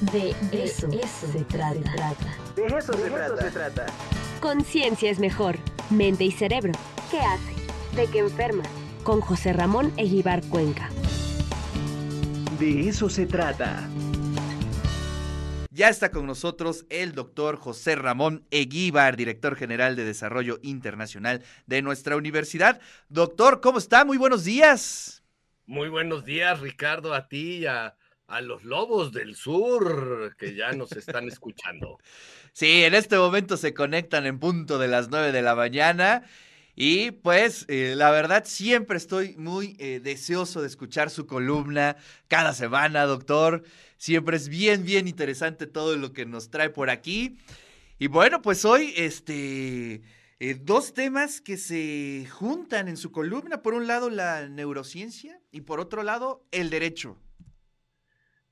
De eso, se, trata. De eso, se, trata. Conciencia es mejor. Mente y cerebro. ¿Qué hace? ¿De qué enferma? Con José Ramón Eguibar Cuenca. De eso se trata. Ya está con nosotros el doctor José Ramón Eguíbar, director general de Desarrollo Internacional de nuestra universidad. Doctor, ¿cómo está? Muy buenos días. Muy buenos días, Ricardo, a ti y a, los lobos del sur que ya nos están escuchando. Sí, en este momento se conectan en punto de las nueve de la mañana. Y pues eh, la verdad siempre estoy muy eh, deseoso de escuchar su columna cada semana, doctor. Siempre es bien, bien interesante todo lo que nos trae por aquí. Y bueno, pues hoy, este, eh, dos temas que se juntan en su columna. Por un lado, la neurociencia y por otro lado, el derecho.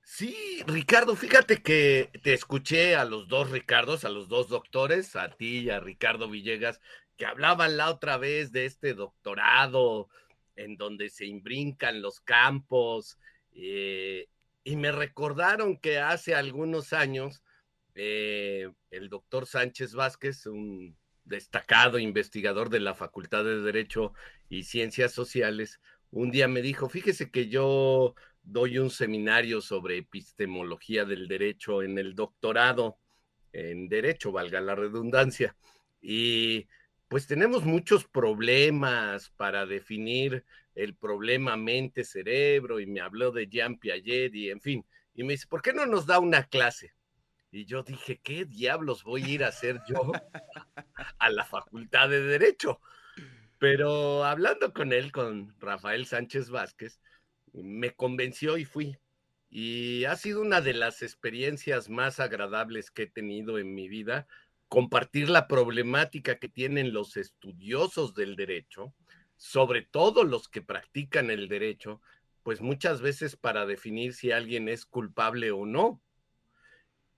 Sí, Ricardo, fíjate que te escuché a los dos Ricardos, a los dos doctores, a ti y a Ricardo Villegas, que hablaban la otra vez de este doctorado en donde se imbrincan los campos, eh, y me recordaron que hace algunos años eh, el doctor Sánchez Vázquez, un destacado investigador de la Facultad de Derecho y Ciencias Sociales, un día me dijo, fíjese que yo doy un seminario sobre epistemología del derecho en el doctorado en derecho, valga la redundancia, y pues tenemos muchos problemas para definir el problema mente-cerebro y me habló de Jean Piaget y en fin, y me dice, ¿por qué no nos da una clase? Y yo dije, ¿qué diablos voy a ir a hacer yo a la Facultad de Derecho? Pero hablando con él, con Rafael Sánchez Vázquez, me convenció y fui. Y ha sido una de las experiencias más agradables que he tenido en mi vida, compartir la problemática que tienen los estudiosos del derecho, sobre todo los que practican el derecho, pues muchas veces para definir si alguien es culpable o no.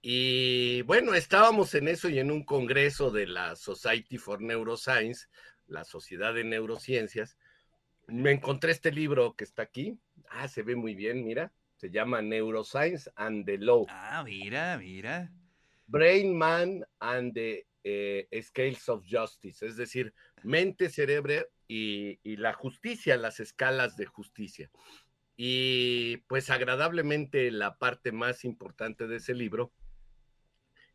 Y bueno, estábamos en eso y en un congreso de la Society for Neuroscience, la Sociedad de Neurociencias, me encontré este libro que está aquí. Ah, se ve muy bien, mira. Se llama Neuroscience and the Law. Ah, mira, mira. Brain Man and the eh, Scales of Justice, es decir, mente, cerebro y, la justicia, las escalas de justicia. Y pues agradablemente la parte más importante de ese libro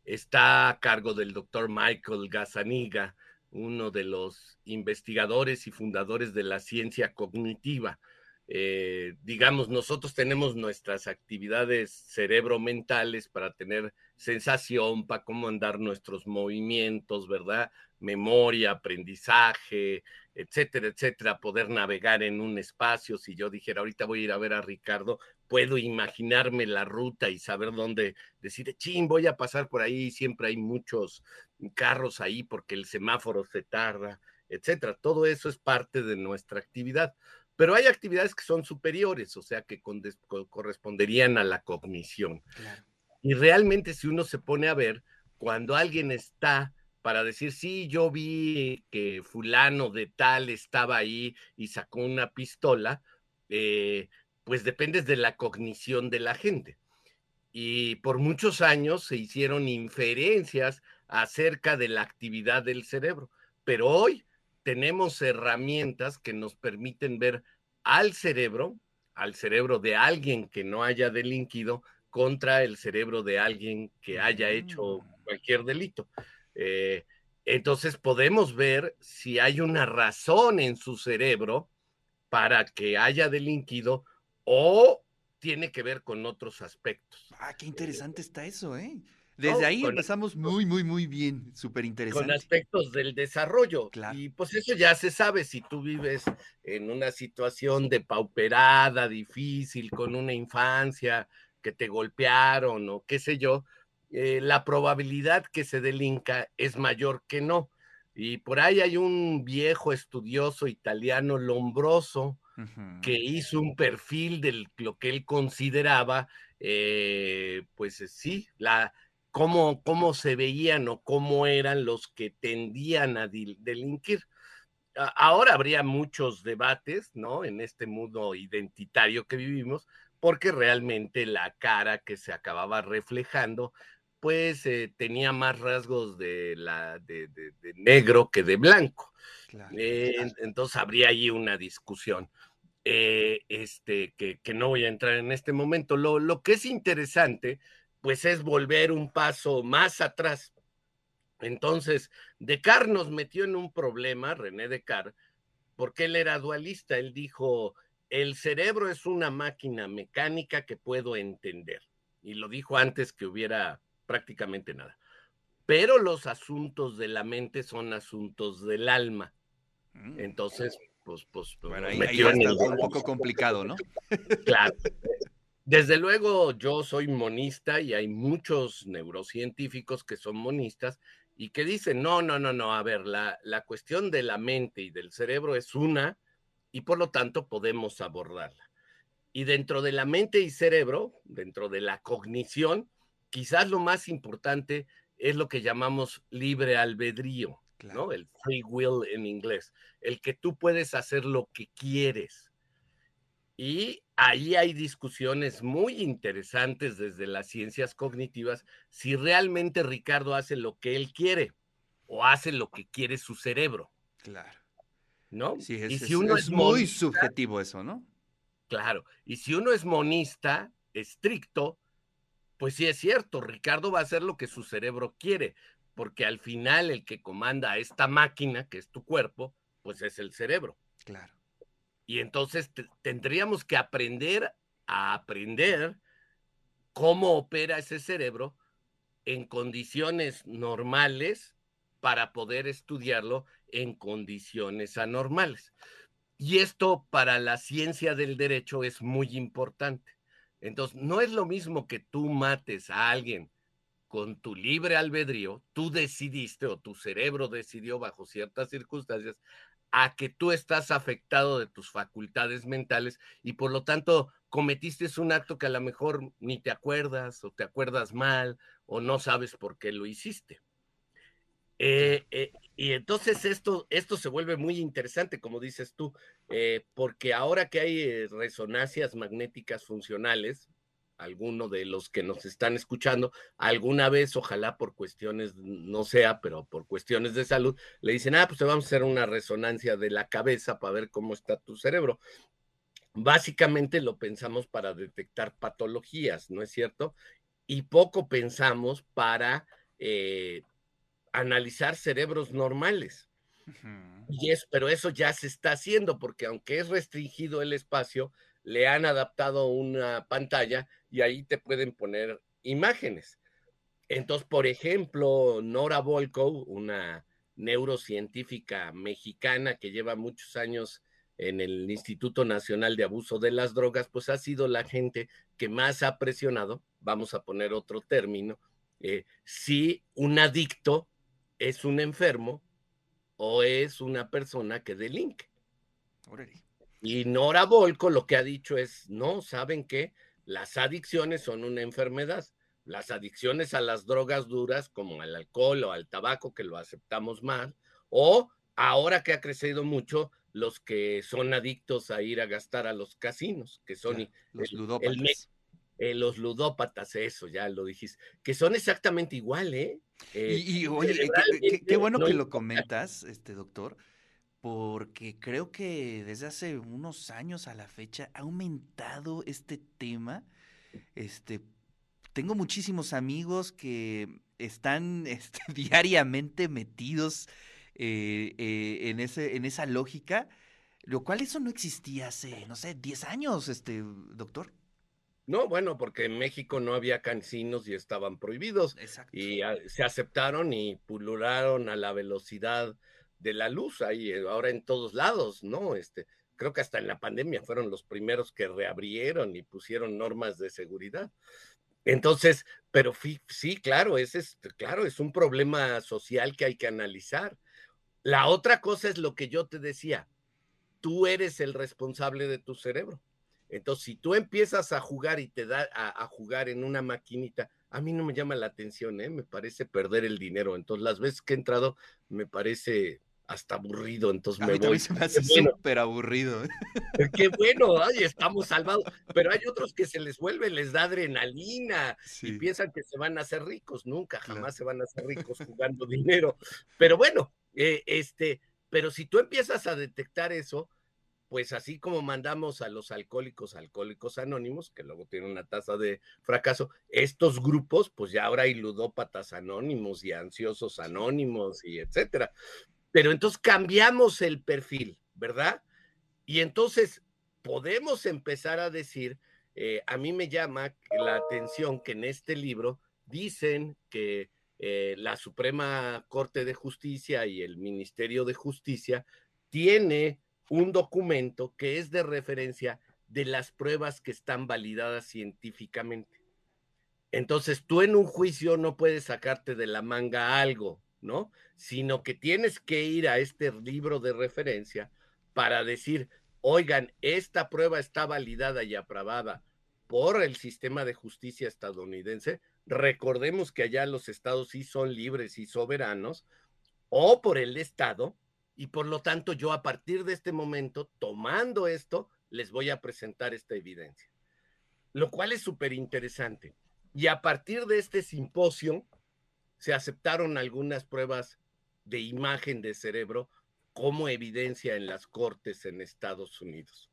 está a cargo del doctor Michael Gazzaniga, uno de los investigadores y fundadores de la ciencia cognitiva. Eh, digamos, nosotros tenemos nuestras actividades cerebro-mentales para tener sensación, para cómo andar nuestros movimientos, ¿verdad? Memoria, aprendizaje, etcétera, etcétera, poder navegar en un espacio. Si yo dijera, ahorita voy a ir a ver a Ricardo, puedo imaginarme la ruta y saber dónde decir, ching, voy a pasar por ahí, siempre hay muchos carros ahí porque el semáforo se tarda, etcétera. Todo eso es parte de nuestra actividad. Pero hay actividades que son superiores, o sea, que corresponderían a la cognición. Y realmente si uno se pone a ver, cuando alguien está para decir, sí, yo vi que fulano de tal estaba ahí y sacó una pistola, eh, pues depende de la cognición de la gente. Y por muchos años se hicieron inferencias acerca de la actividad del cerebro, pero hoy tenemos herramientas que nos permiten ver al cerebro, al cerebro de alguien que no haya delinquido, contra el cerebro de alguien que haya hecho mm. cualquier delito. Eh, entonces podemos ver si hay una razón en su cerebro para que haya delinquido o tiene que ver con otros aspectos. Ah, qué interesante está eso, ¿eh? Desde ahí empezamos muy, muy, muy bien, súper interesante. Con aspectos del desarrollo. Y pues eso ya se sabe, si tú vives en una situación de pauperada, difícil, con una infancia que te golpearon o qué sé yo, eh, la probabilidad que se delinca es mayor que no. Y por ahí hay un viejo estudioso italiano, Lombroso, que hizo un perfil de lo que él consideraba, eh, pues sí, la, cómo, cómo se veían o cómo eran los que tendían a delinquir. Ahora habría muchos debates, ¿no? En este mundo identitario que vivimos, porque realmente la cara que se acababa reflejando, pues eh, tenía más rasgos de, la, de, negro que de blanco. Eh, entonces habría ahí una discusión. Eh, este, que, que, no voy a entrar en este momento. Lo, lo que es interesante, pues es volver un paso más atrás. Entonces, Descartes nos metió en un problema, René Descartes, porque él era dualista. Él dijo, el cerebro es una máquina mecánica que puedo entender. Y lo dijo antes que hubiera prácticamente nada. Pero los asuntos de la mente son asuntos del alma. Mm. Entonces, pues, pues, pues bueno, ahí, está un poco complicado, ¿no? Claro. Desde luego, yo soy monista y hay muchos neurocientíficos que son monistas y que dicen, no, no, no, no, a ver, la, la cuestión de la mente y del cerebro es una y por lo tanto podemos abordarla. Y dentro de la mente y cerebro, dentro de la cognición, quizás lo más importante es lo que llamamos libre albedrío. ¿no? El free will en inglés, el que tú puedes hacer lo que quieres. Y ahí hay discusiones muy interesantes desde las ciencias cognitivas si realmente Ricardo hace lo que él quiere o hace lo que quiere su cerebro. Claro. ¿No? Sí, es, y si uno es, muy subjetivo eso, ¿no? Claro. Y si uno es monista, estricto, pues sí es cierto, Ricardo va a hacer lo que su cerebro quiere, porque al final el que comanda a esta máquina, que es tu cuerpo, pues es el cerebro. Claro. Y entonces tendríamos que aprender a aprender cómo opera ese cerebro en condiciones normales para poder estudiarlo en condiciones anormales. Y esto para la ciencia del derecho es muy importante. Entonces, no es lo mismo que tú mates a alguien con tu libre albedrío, tú decidiste o tu cerebro decidió bajo ciertas circunstancias a que tú estás afectado de tus facultades mentales y por lo tanto cometiste un acto que a lo mejor ni te acuerdas o te acuerdas mal o no sabes por qué lo hiciste. Eh, eh, y entonces esto, esto se vuelve muy interesante, como dices tú, eh, porque ahora que hay resonancias magnéticas funcionales, alguno de los que nos están escuchando, alguna vez, ojalá por cuestiones, no sea, pero por cuestiones de salud, le dicen, ah, pues te vamos a hacer una resonancia de la cabeza para ver cómo está tu cerebro. Básicamente lo pensamos para detectar patologías, ¿no es cierto? Y poco pensamos para eh, analizar cerebros normales. Y es, pero eso ya se está haciendo porque aunque es restringido el espacio, le han adaptado una pantalla y ahí te pueden poner imágenes. Entonces, por ejemplo, Nora Volkow, una neurocientífica mexicana que lleva muchos años en el Instituto Nacional de Abuso de las Drogas, pues ha sido la gente que más ha presionado, vamos a poner otro término, eh, si un adicto es un enfermo o es una persona que delinque. Y Nora Volko lo que ha dicho es, no, ¿saben qué? Las adicciones son una enfermedad. Las adicciones a las drogas duras, como al alcohol o al tabaco, que lo aceptamos mal, o ahora que ha crecido mucho, los que son adictos a ir a gastar a los casinos, que son los ludópatas. Eh, los ludópatas, eso ya lo dijiste, que son exactamente igual, ¿eh? y, eh, oye, qué, bueno que lo comentas, este doctor, porque creo que desde hace unos años a la fecha ha aumentado este tema. Este, tengo muchísimos amigos que están este, diariamente metidos eh, eh, en, ese, en esa lógica, lo cual eso no existía hace, no sé, 10 años, este, doctor. No, bueno, porque en México no había casinos y estaban prohibidos. Exacto. Y se aceptaron y pulularon a la velocidad de la luz ahí, eh, ahora en todos lados, ¿no? Este, creo que hasta en la pandemia fueron los primeros que reabrieron y pusieron normas de seguridad. Entonces, pero sí, claro, ese es, claro, es un problema social que hay que analizar. La otra cosa es lo que yo te decía, tú eres el responsable de tu cerebro. Entonces, si tú empiezas a jugar y te da a, jugar en una maquinita, a mí no me llama la atención, ¿eh? me parece perder el dinero. Entonces, las veces que he entrado, me parece hasta aburrido, entonces A me mí voy. se me hace bueno. súper aburrido. Qué bueno, ay, estamos salvados. Pero hay otros que se les vuelve, les da adrenalina y piensan que se van a hacer ricos. Nunca, Claro. jamás se van a hacer ricos jugando dinero. Pero bueno, eh, este, pero si tú empiezas a detectar eso, pues así como mandamos a los alcohólicos, alcohólicos anónimos, que luego tienen una tasa de fracaso, estos grupos, pues ya ahora hay ludópatas anónimos y ansiosos anónimos y etcétera. Pero entonces cambiamos el perfil, ¿verdad? Y entonces podemos empezar a decir, eh, a mí me llama la atención que en este libro dicen que eh, la Suprema Corte de Justicia y el Ministerio de Justicia tiene un documento que es de referencia de las pruebas que están validadas científicamente. Entonces, tú en un juicio no puedes sacarte de la manga algo, ¿no? Sino que tienes que ir a este libro de referencia para decir, oigan, esta prueba está validada y aprobada por el sistema de justicia estadounidense. Recordemos que allá los estados sí son libres y soberanos, o por el estado, y por lo tanto yo a partir de este momento, tomando esto, les voy a presentar esta evidencia. Lo cual es súper interesante. Y a partir de este simposio se aceptaron algunas pruebas de imagen de cerebro como evidencia en las cortes en Estados Unidos.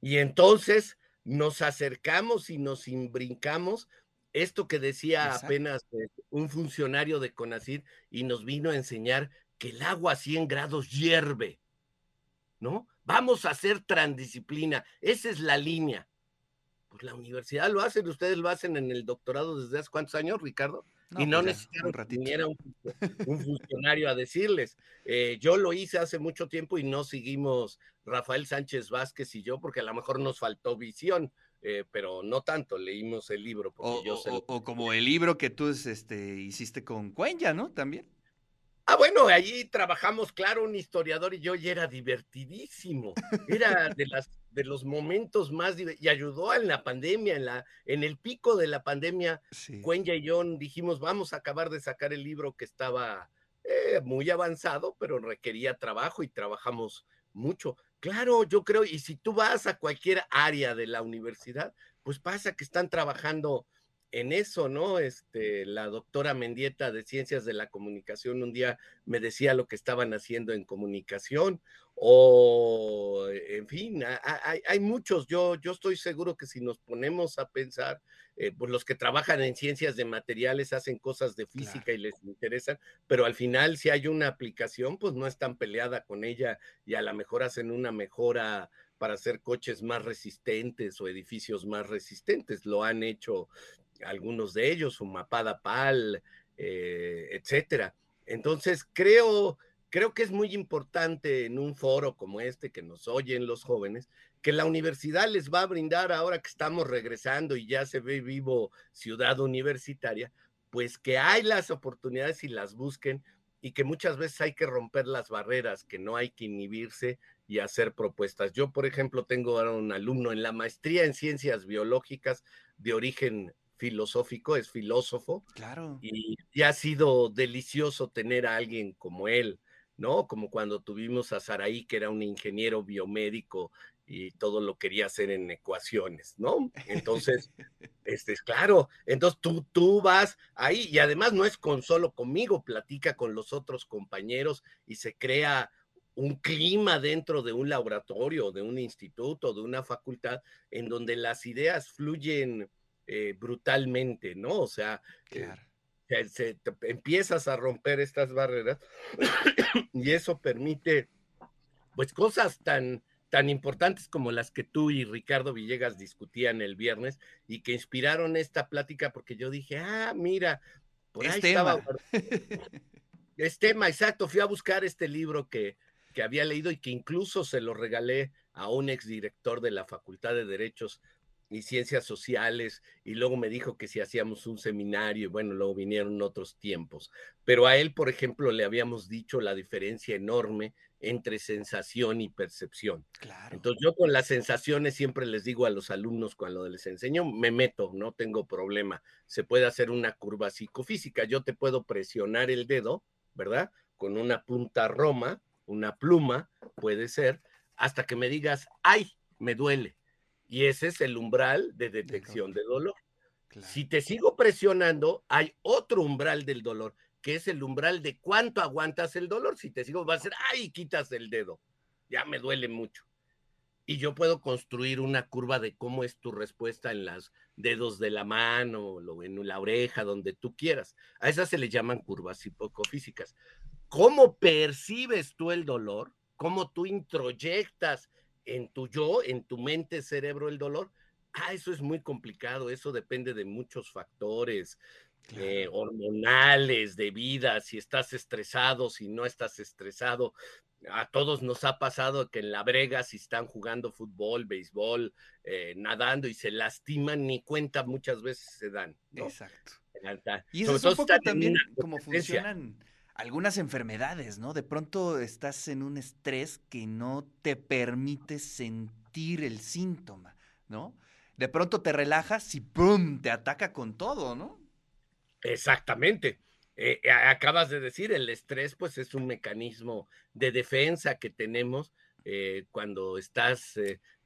Y entonces nos acercamos y nos imbrincamos esto que decía Exacto. apenas eh, un funcionario de CONACID y nos vino a enseñar que el agua a 100 grados hierve, ¿no? Vamos a hacer transdisciplina, esa es la línea. Pues la universidad lo hacen, ustedes lo hacen en el doctorado desde hace cuántos años, Ricardo? Y no pues ya, necesitaron un que viniera un, un funcionario a decirles. Eh, yo lo hice hace mucho tiempo y no seguimos Rafael Sánchez Vázquez y yo porque a lo mejor nos faltó visión, eh, pero no tanto, leímos el libro. Porque O, yo o- lo- o- o como el libro que tú este, hiciste con Cuenya, ¿no? También. Ah, bueno, allí trabajamos, claro, un historiador y yo, y era divertidísimo. Era de, las, de los momentos más, y ayudó en la pandemia, en, la, en el pico de la pandemia, Sí. Cuenya y yo dijimos, vamos a acabar de sacar el libro que estaba eh, muy avanzado, pero requería trabajo y trabajamos mucho. Claro, yo creo, y si tú vas a cualquier área de la universidad, pues pasa que están trabajando en eso, ¿no? Este, la doctora Mendieta de Ciencias de la Comunicación un día me decía lo que estaban haciendo en comunicación, o en fin, hay muchos, yo, yo estoy seguro que si nos ponemos a pensar, eh, pues los que trabajan en ciencias de materiales hacen cosas de física y les interesan, pero al final si hay una aplicación, pues no están peleada con ella y a lo mejor hacen una mejora para hacer coches más resistentes o edificios más resistentes. Lo han hecho algunos de ellos, Mapada Pal, eh, etcétera. Entonces creo, creo que es muy importante en un foro como este que nos oyen los jóvenes, que la universidad les va a brindar ahora que estamos regresando y ya se ve vivo ciudad universitaria, pues que hay las oportunidades y las busquen y que muchas veces hay que romper las barreras, que no hay que inhibirse y hacer propuestas. Yo, por ejemplo, tengo ahora un alumno en la maestría en ciencias biológicas de origen filosófico, es filósofo, Claro. y, y ha sido delicioso tener a alguien como él, ¿no? Como cuando tuvimos a Saraí, que era un ingeniero biomédico y todo lo quería hacer en ecuaciones, ¿no? Entonces, este es claro, entonces tú, tú vas ahí y además no es con solo conmigo, platica con los otros compañeros y se crea un clima dentro de un laboratorio, de un instituto, de una facultad, en donde las ideas fluyen eh, brutalmente, ¿no? O sea, eh, Claro. se- se- te- empiezas a romper estas barreras y eso permite, pues, cosas tan, tan importantes como las que tú y Ricardo Villegas discutían el viernes y que inspiraron esta plática porque yo dije, ah, mira, por Es ahí tema. estaba. Es tema, exacto. Fui a buscar este libro que, que había leído y que incluso se lo regalé a un exdirector de la Facultad de Derechos y Ciencias Sociales y luego me dijo que si hacíamos un seminario y bueno, luego vinieron otros tiempos. Pero a él, por ejemplo, le habíamos dicho la diferencia enorme entre sensación y percepción. Claro. Entonces yo con las sensaciones siempre les digo a los alumnos cuando les enseño, me meto, no tengo problema. Se puede hacer una curva psicofísica. Yo te puedo presionar el dedo, ¿verdad? con una punta roma, una pluma, puede ser, hasta que me digas, ay, me duele. Y ese es el umbral de detección de dolor. Si te sigo presionando, hay otro umbral del dolor, que es el umbral de cuánto aguantas el dolor. Si te sigo, va a ser, ay, quitas el dedo. Ya me duele mucho. Y yo puedo construir una curva de cómo es tu respuesta en los dedos de la mano o en la oreja, donde tú quieras. A esas se le llaman curvas hipocofísicas. ¿Cómo percibes tú el dolor? ¿Cómo tú introyectas en tu yo, en tu mente, cerebro, el dolor? Ah, eso es muy complicado, eso depende de muchos factores eh, hormonales, de vida, si estás estresado, si no estás estresado. A todos nos ha pasado que en la brega, si están jugando fútbol, béisbol, eh, nadando y se lastiman, ni cuenta muchas veces se dan. Exacto. Y eso es un poco también como funcionan algunas enfermedades, ¿no? De pronto estás en un estrés que no te permite sentir el síntoma, ¿no? de pronto te relajas y ¡pum! te ataca con todo, ¿no? Exactamente. Eh, eh, acabas de decir, el estrés pues es un mecanismo de defensa que tenemos eh, cuando estás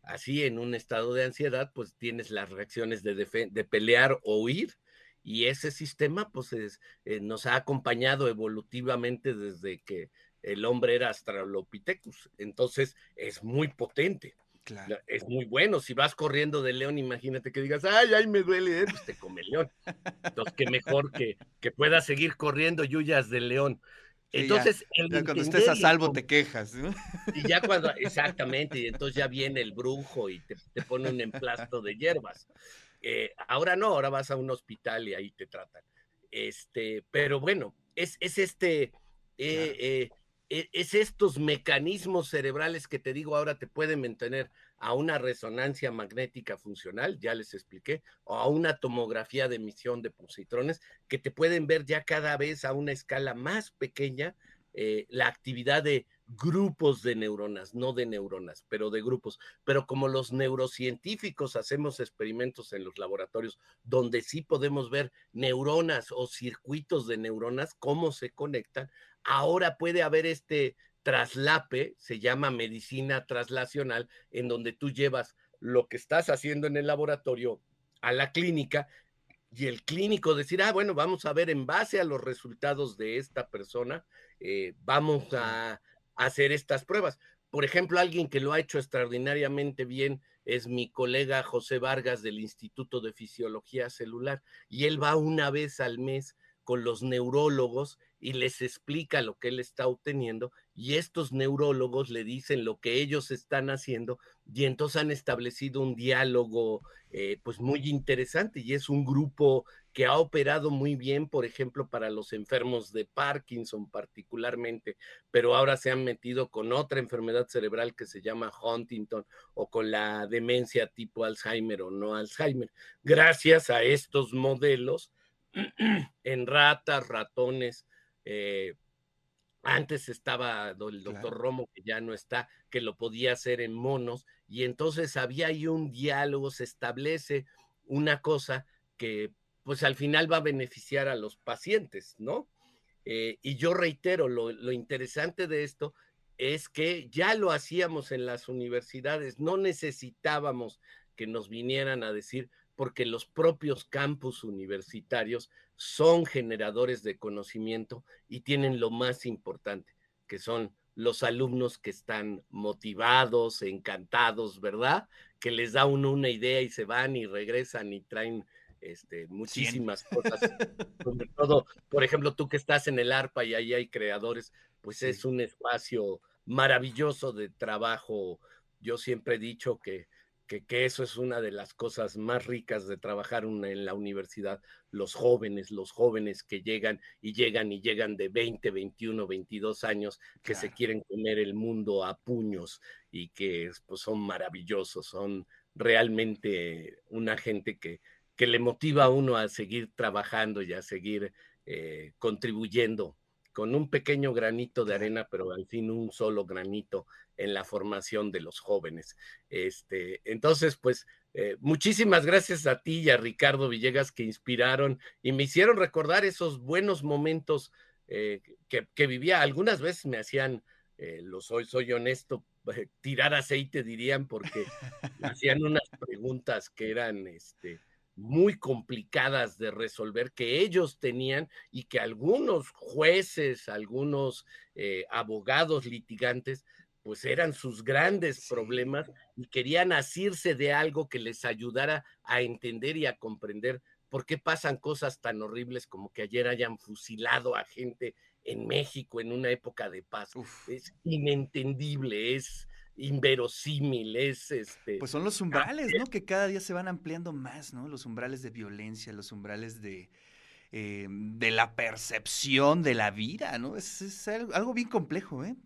así en un estado de ansiedad, pues tienes las reacciones de, de pelear o huir y ese sistema pues nos ha acompañado evolutivamente desde que el hombre era Australopithecus, entonces es muy potente. Es muy bueno. Si vas corriendo de león, imagínate que digas, ay, ay, me duele, ¿eh? pues te come el león. Entonces, qué mejor que, que puedas seguir corriendo yuyas del león. Entonces, cuando estés a salvo te quejas. Y ya cuando, exactamente, y entonces ya viene el brujo y te, pone un emplasto de hierbas. Eh, ahora no, ahora vas a un hospital y ahí te tratan. Este, pero bueno, es, es este, eh, eh e, es estos mecanismos cerebrales que te digo ahora te pueden mantener a una resonancia magnética funcional, ya les expliqué, o a una tomografía de emisión de positrones que te pueden ver ya cada vez a una escala más pequeña la actividad de grupos de neuronas, no de neuronas, pero de grupos. Pero como los neurocientíficos hacemos experimentos en los laboratorios donde sí podemos ver neuronas o circuitos de neuronas, cómo se conectan, ahora puede haber este traslape, se llama medicina traslacional, en donde tú llevas lo que estás haciendo en el laboratorio a la clínica y el clínico decir, ah, bueno, vamos a ver en base a los resultados de esta persona, eh, vamos a, hacer estas pruebas. Por ejemplo, alguien que lo ha hecho extraordinariamente bien es mi colega José Vargas del Instituto de Fisiología Celular y él va una vez al mes con los neurólogos y les explica lo que él está obteniendo y estos neurólogos le dicen lo que ellos están haciendo y entonces han establecido un diálogo eh, pues muy interesante y es un grupo que ha operado muy bien, por ejemplo, para los enfermos de Parkinson particularmente, pero ahora se han metido con otra enfermedad cerebral que se llama Huntington o con la demencia tipo Alzheimer o no Alzheimer. Gracias a estos modelos en ratas, ratones, eh, antes estaba el doctor Romo, que ya no está, que lo podía hacer en monos, y entonces había ahí un diálogo, se establece una cosa que pues al final va a beneficiar a los pacientes, ¿no? Eh, y yo reitero, lo, lo interesante de esto es que ya lo hacíamos en las universidades, no necesitábamos que nos vinieran a decir, porque los propios campus universitarios son generadores de conocimiento y tienen lo más importante, que son los alumnos que están motivados, encantados, ¿verdad? Que les da uno una idea y se van y regresan y traen este, muchísimas cosas. Sobre todo, por ejemplo, tú que estás en el ARPA y ahí hay creadores, pues es un espacio maravilloso de trabajo. Yo siempre he dicho que que, eso es una de las cosas más ricas de trabajar en la universidad, los jóvenes, los jóvenes que llegan y llegan y llegan de 20, 21, 22 años, que se quieren comer el mundo a puños y que pues, son maravillosos, son realmente una gente que, que le motiva a uno a seguir trabajando y a seguir eh, contribuyendo con un pequeño granito de arena, pero al fin un solo granito en la formación de los jóvenes. Este, entonces, pues, eh, muchísimas gracias a ti y a Ricardo Villegas que inspiraron y me hicieron recordar esos buenos momentos eh, que, vivía, algunas veces me hacían, eh, lo soy, soy honesto, tirar aceite dirían, porque hacían unas preguntas que eran este, muy complicadas de resolver que ellos tenían y que algunos jueces, algunos abogados litigantes pues eran sus grandes problemas y querían asirse de algo que les ayudara a entender y a comprender por qué pasan cosas tan horribles como que ayer hayan fusilado a gente en México en una época de paz. Es inentendible, es inverosímil, es este. Pues son los umbrales, ¿no? Que cada día se van ampliando más, ¿no? Los umbrales de violencia, los umbrales de, eh, de la percepción de la vida, ¿no? Es, es algo bien complejo, ¿eh?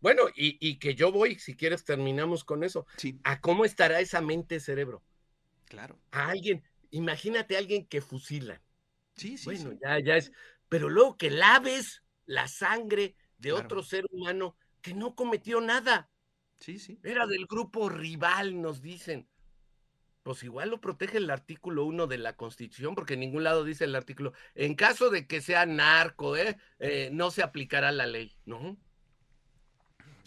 Bueno, y, que yo voy, si quieres terminamos con eso, sí. a cómo estará esa mente cerebro. Claro. A alguien, imagínate a alguien que fusila. Sí, sí. Bueno, ya, ya es, pero luego que laves la sangre de otro ser humano que no cometió nada. Sí, sí. Era del grupo rival, nos dicen. Pues igual lo protege el artículo 1 de la Constitución, porque en ningún lado dice el artículo, en caso de que sea narco, ¿eh? eh no se aplicará la ley, ¿no?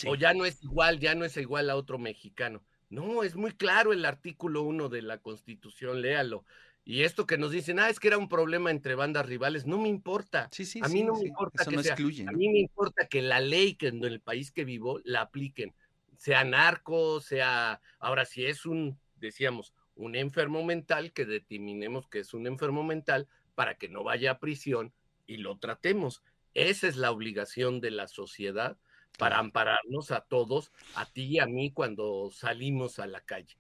O ya no es igual, ya no es igual a otro mexicano. No, es muy claro el artículo 1 de la Constitución, léalo. Y esto que nos dicen, ah, es que era un problema entre bandas rivales, no me importa. Sí, sí, a mí no me importa que sea. A mí me importa que la ley que en el país que vivo la apliquen, sea narco, sea, ahora si es un, decíamos, un enfermo mental, que determinemos que es un enfermo mental para que no vaya a prisión y lo tratemos. Esa es la obligación de la sociedad para ampararnos a todos, a ti y a mí cuando salimos a la calle.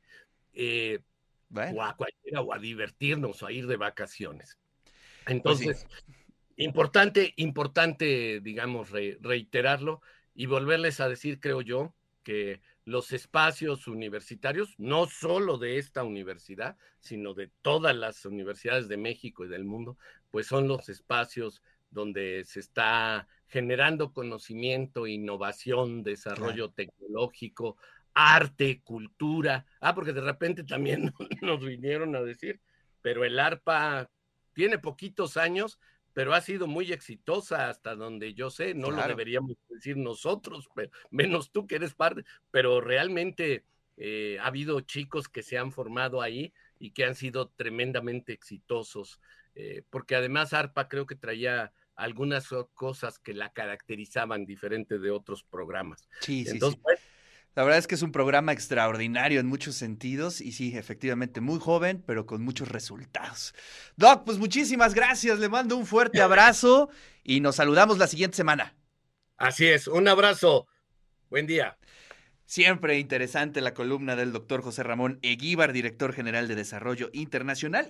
Eh, o a cualquiera, o a divertirnos, o a ir de vacaciones. Pues Entonces, importante, importante, digamos, reiterarlo y volverles a decir, creo yo, que los espacios universitarios, no solo de esta universidad, sino de todas las universidades de México y del mundo, pues son los espacios donde se está generando conocimiento, innovación, desarrollo tecnológico, arte, cultura. Ah, porque de repente también nos vinieron a decir, pero el ARPA tiene poquitos años, pero ha sido muy exitosa hasta donde yo sé, no lo deberíamos decir nosotros, pero, menos tú que eres parte, pero realmente eh, ha habido chicos que se han formado ahí y que han sido tremendamente exitosos, eh, porque además ARPA creo que traía algunas cosas que la caracterizaban diferente de otros programas. Sí, sí, sí. Pues la verdad es que es un programa extraordinario en muchos sentidos y sí, efectivamente, muy joven, pero con muchos resultados. Doc, pues muchísimas gracias, le mando un fuerte abrazo y nos saludamos la siguiente semana. Así es, un abrazo, buen día. Siempre interesante la columna del doctor José Ramón Eguíbar, director general de Desarrollo Internacional.